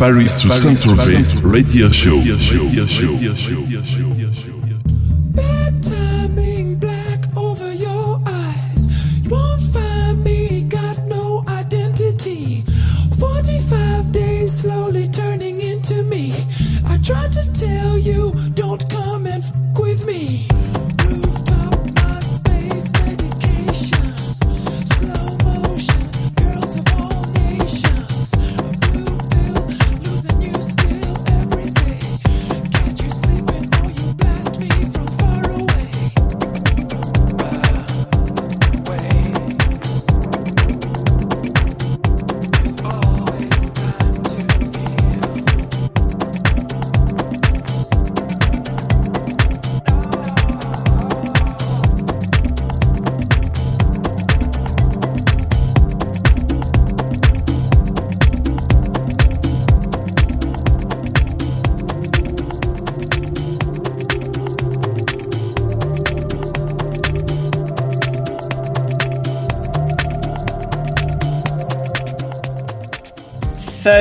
Paris to Paris Central Bay Radio Show. Radio show. Radio show. Radio show.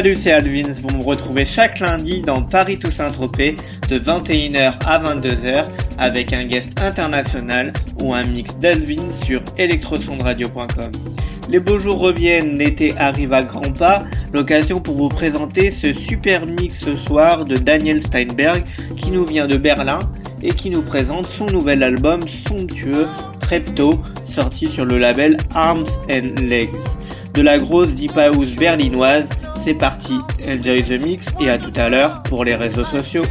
Salut, c'est Alvins. Vous me retrouvez chaque lundi dans Paris Toussaint Tropez de 21h à 22h avec un guest international ou un mix d'Alvin sur electrosondradio.com. Les beaux jours reviennent, l'été arrive à grands pas, l'occasion pour vous présenter ce super mix ce soir de Daniel Steinberg qui nous vient de Berlin et qui nous présente son nouvel album somptueux Trepto sorti sur le label Arms and Legs. De la grosse deep house berlinoise c'est parti, enjoy the mix et à tout à l'heure pour les réseaux sociaux.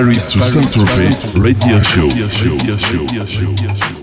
Paris to Saint-Tropez Radio Show. Radio show. Radio show.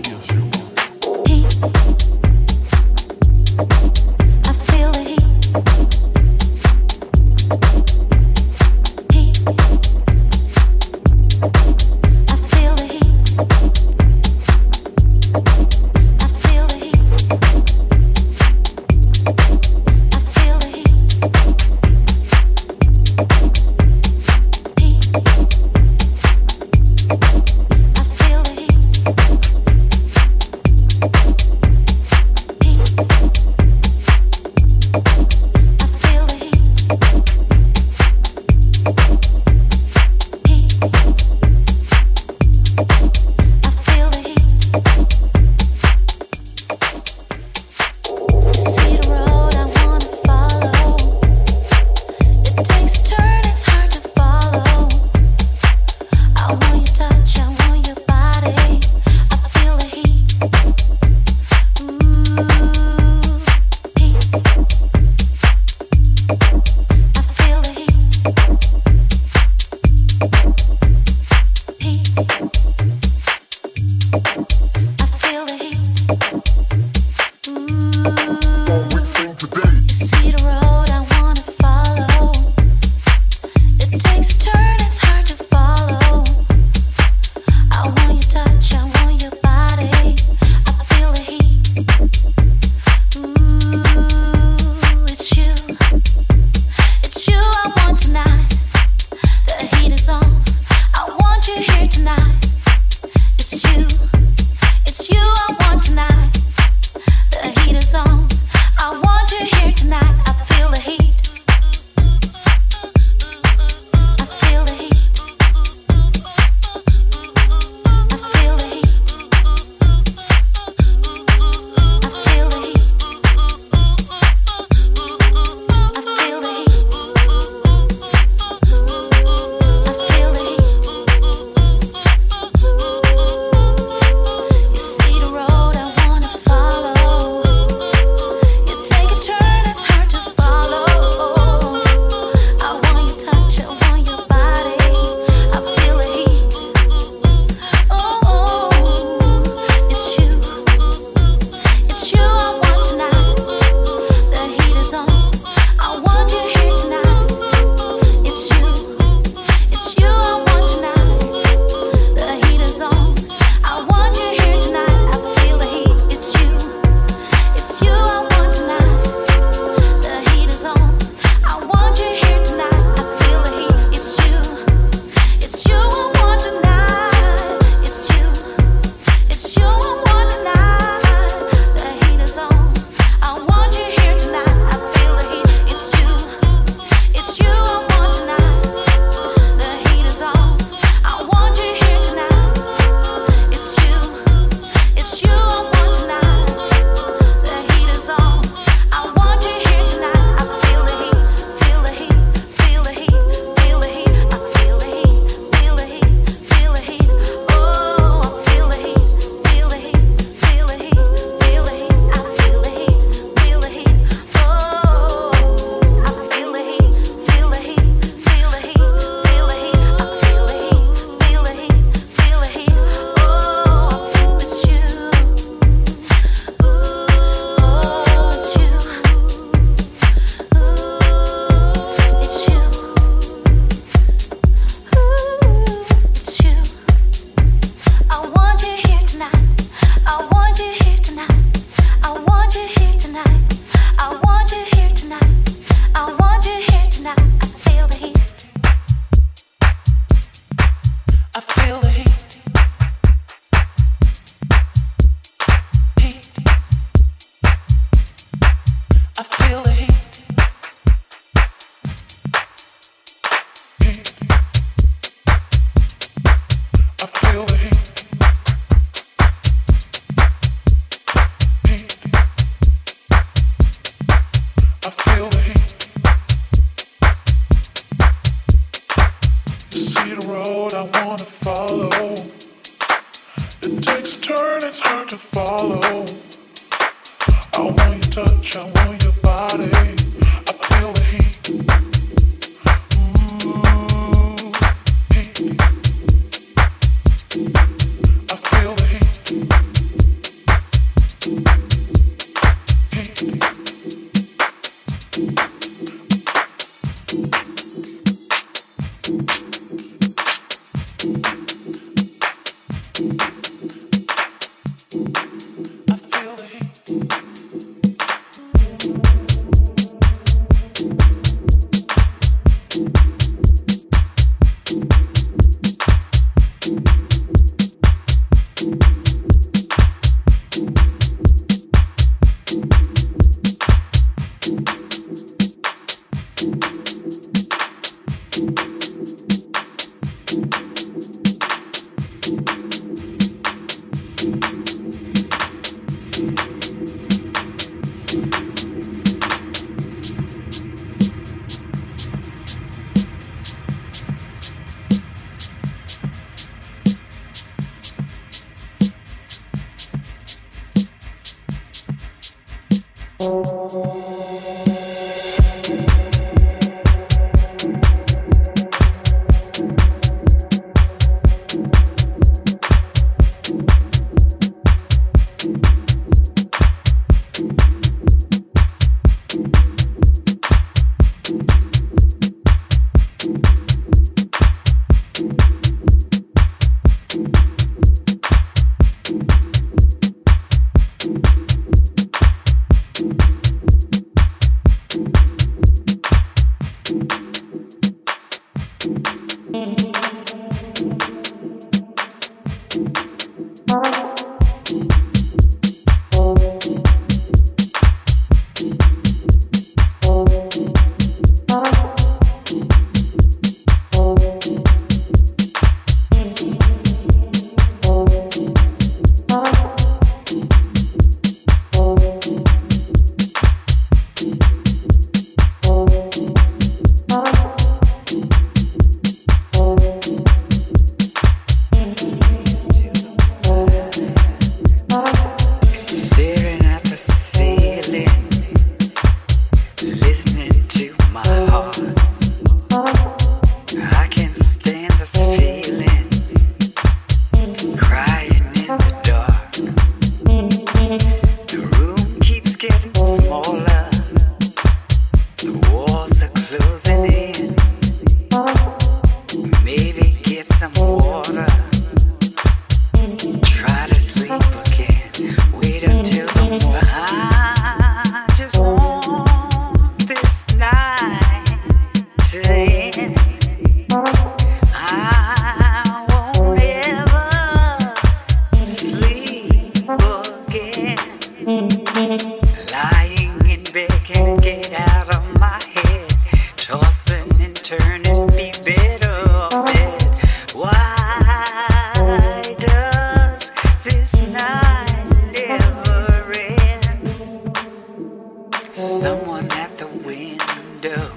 Someone at the window.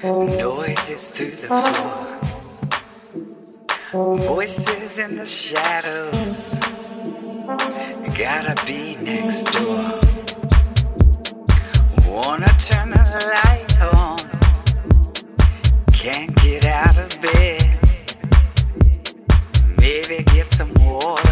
Noises through the floor. Voices in the shadows. Gotta be next door. Wanna turn the light on. Can't get out of bed. Maybe get some water.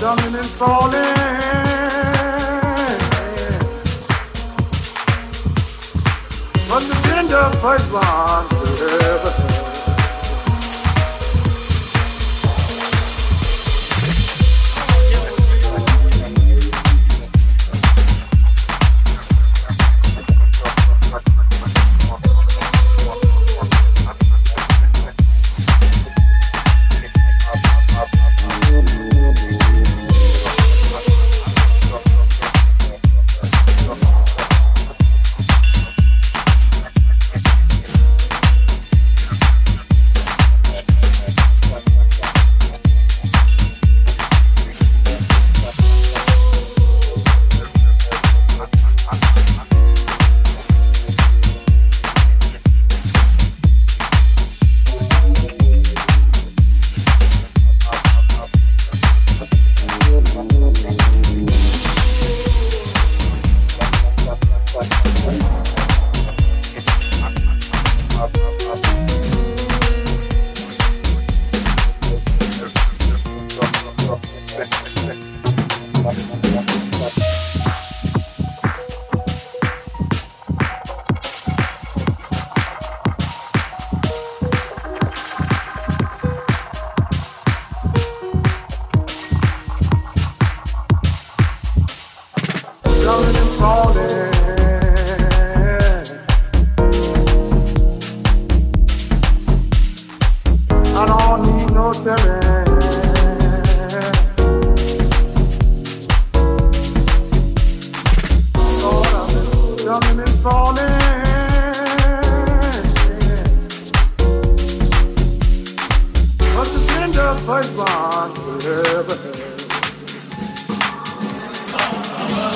dominant falling. The.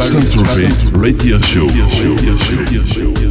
Central Radio Show. Radio show. Radio show.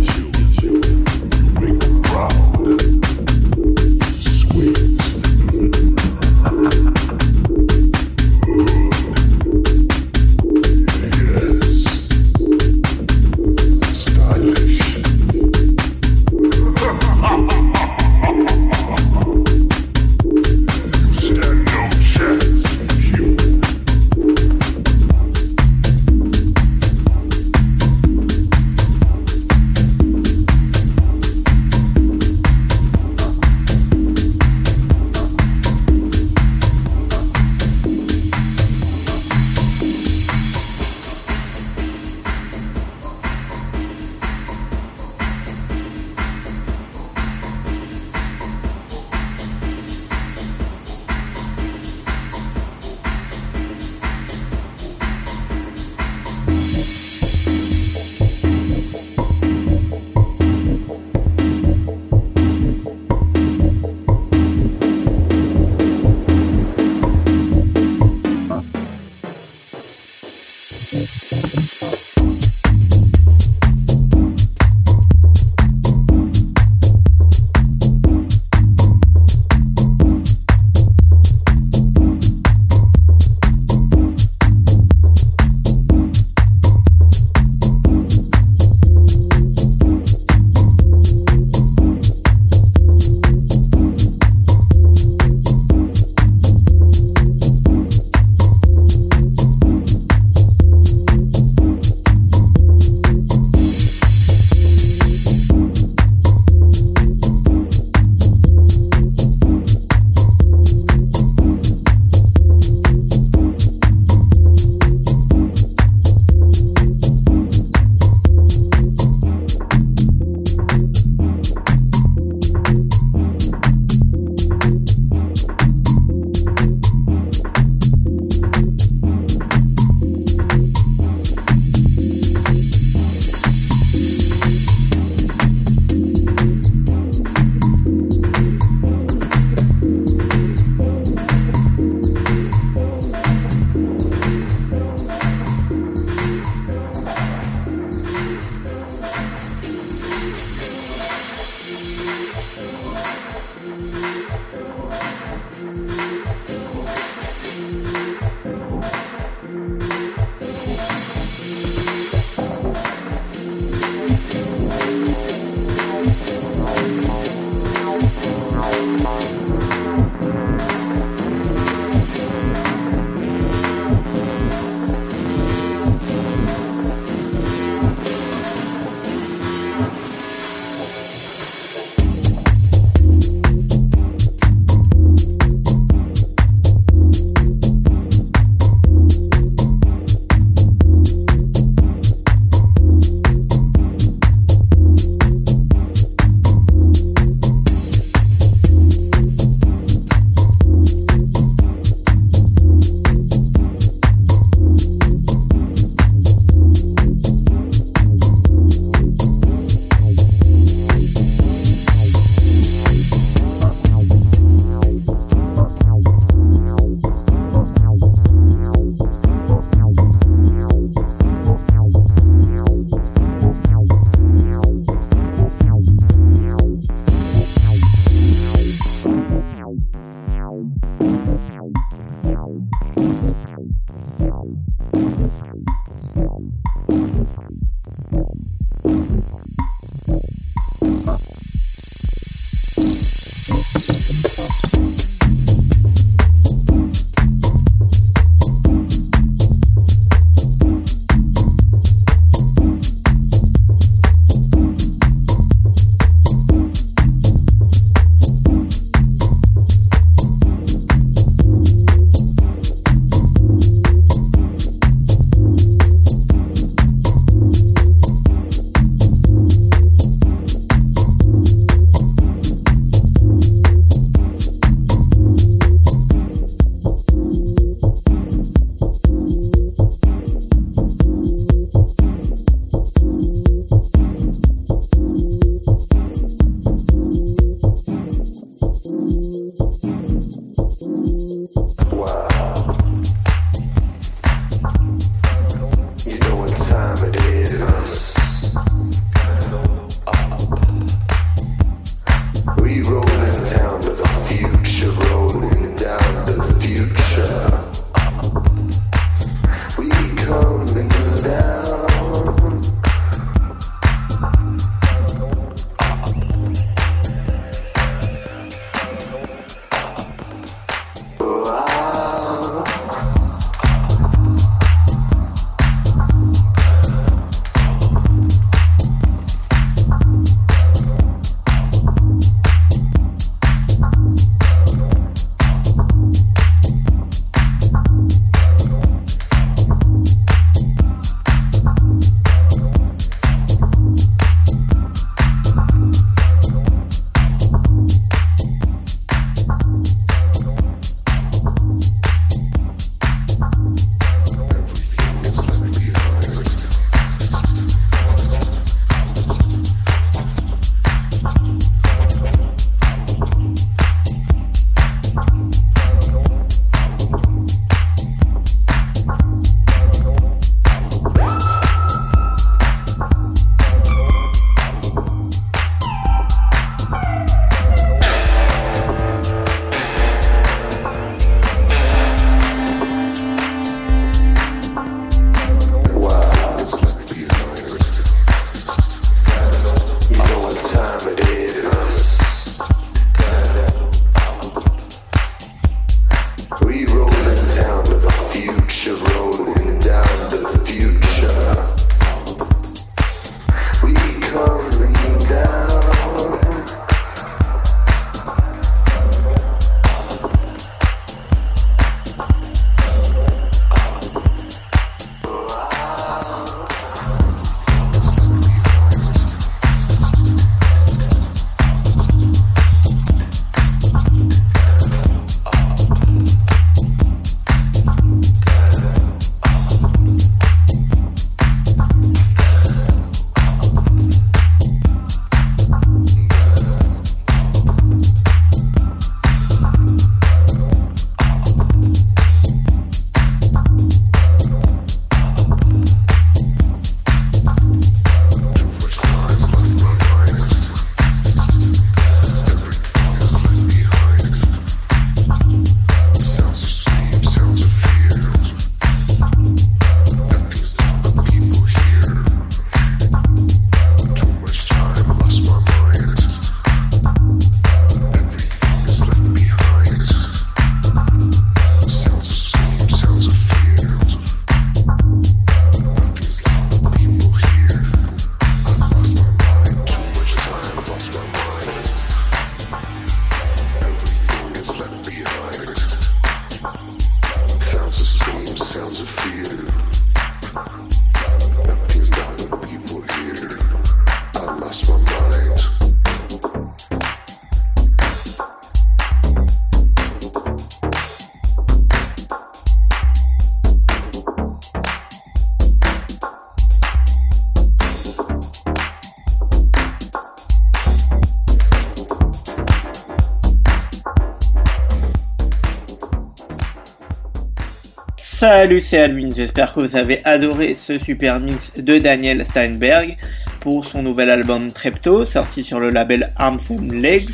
Salut, c'est Alvin, j'espère que vous avez adoré ce super mix de Daniel Steinberg pour son nouvel album Trepto, sorti sur le label Arms and Legs,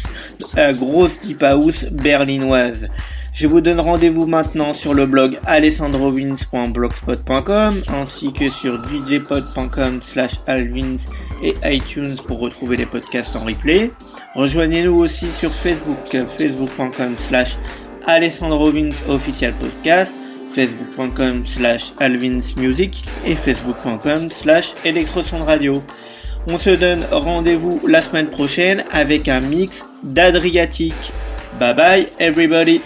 la grosse deep house berlinoise. Je vous donne rendez-vous maintenant sur le blog alessandrovins.blogspot.com ainsi que sur djpod.com slash alvins et iTunes pour retrouver les podcasts en replay. Rejoignez-nous aussi sur Facebook, facebook.com slash alessandrovins official podcast facebook.com slash alvinsmusic et facebook.com slash radio. On se donne rendez-vous la semaine prochaine avec un mix d'Adriatique. Bye bye everybody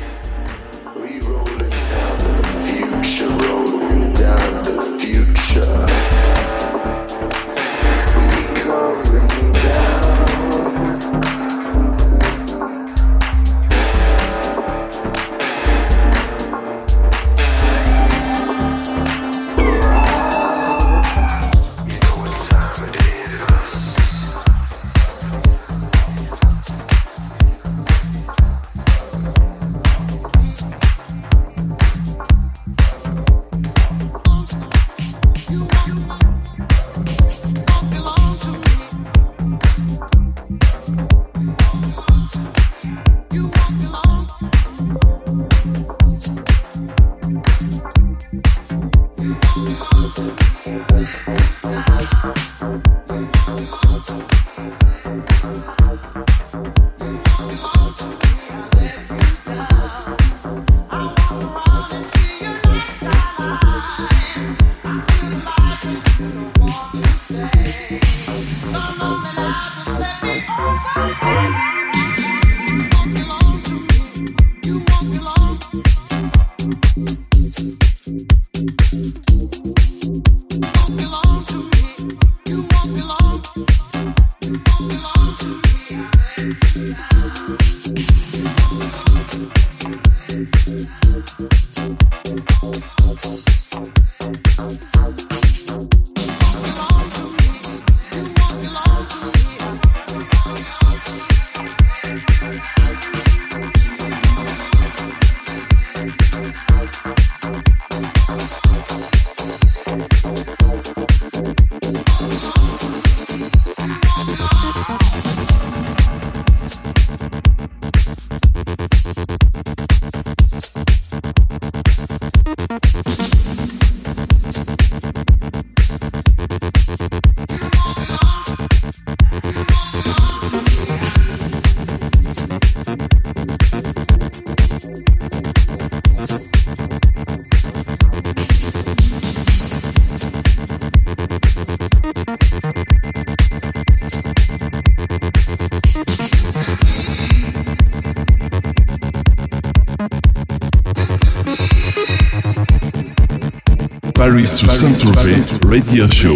Paris to Saint-Tropez Radio Show.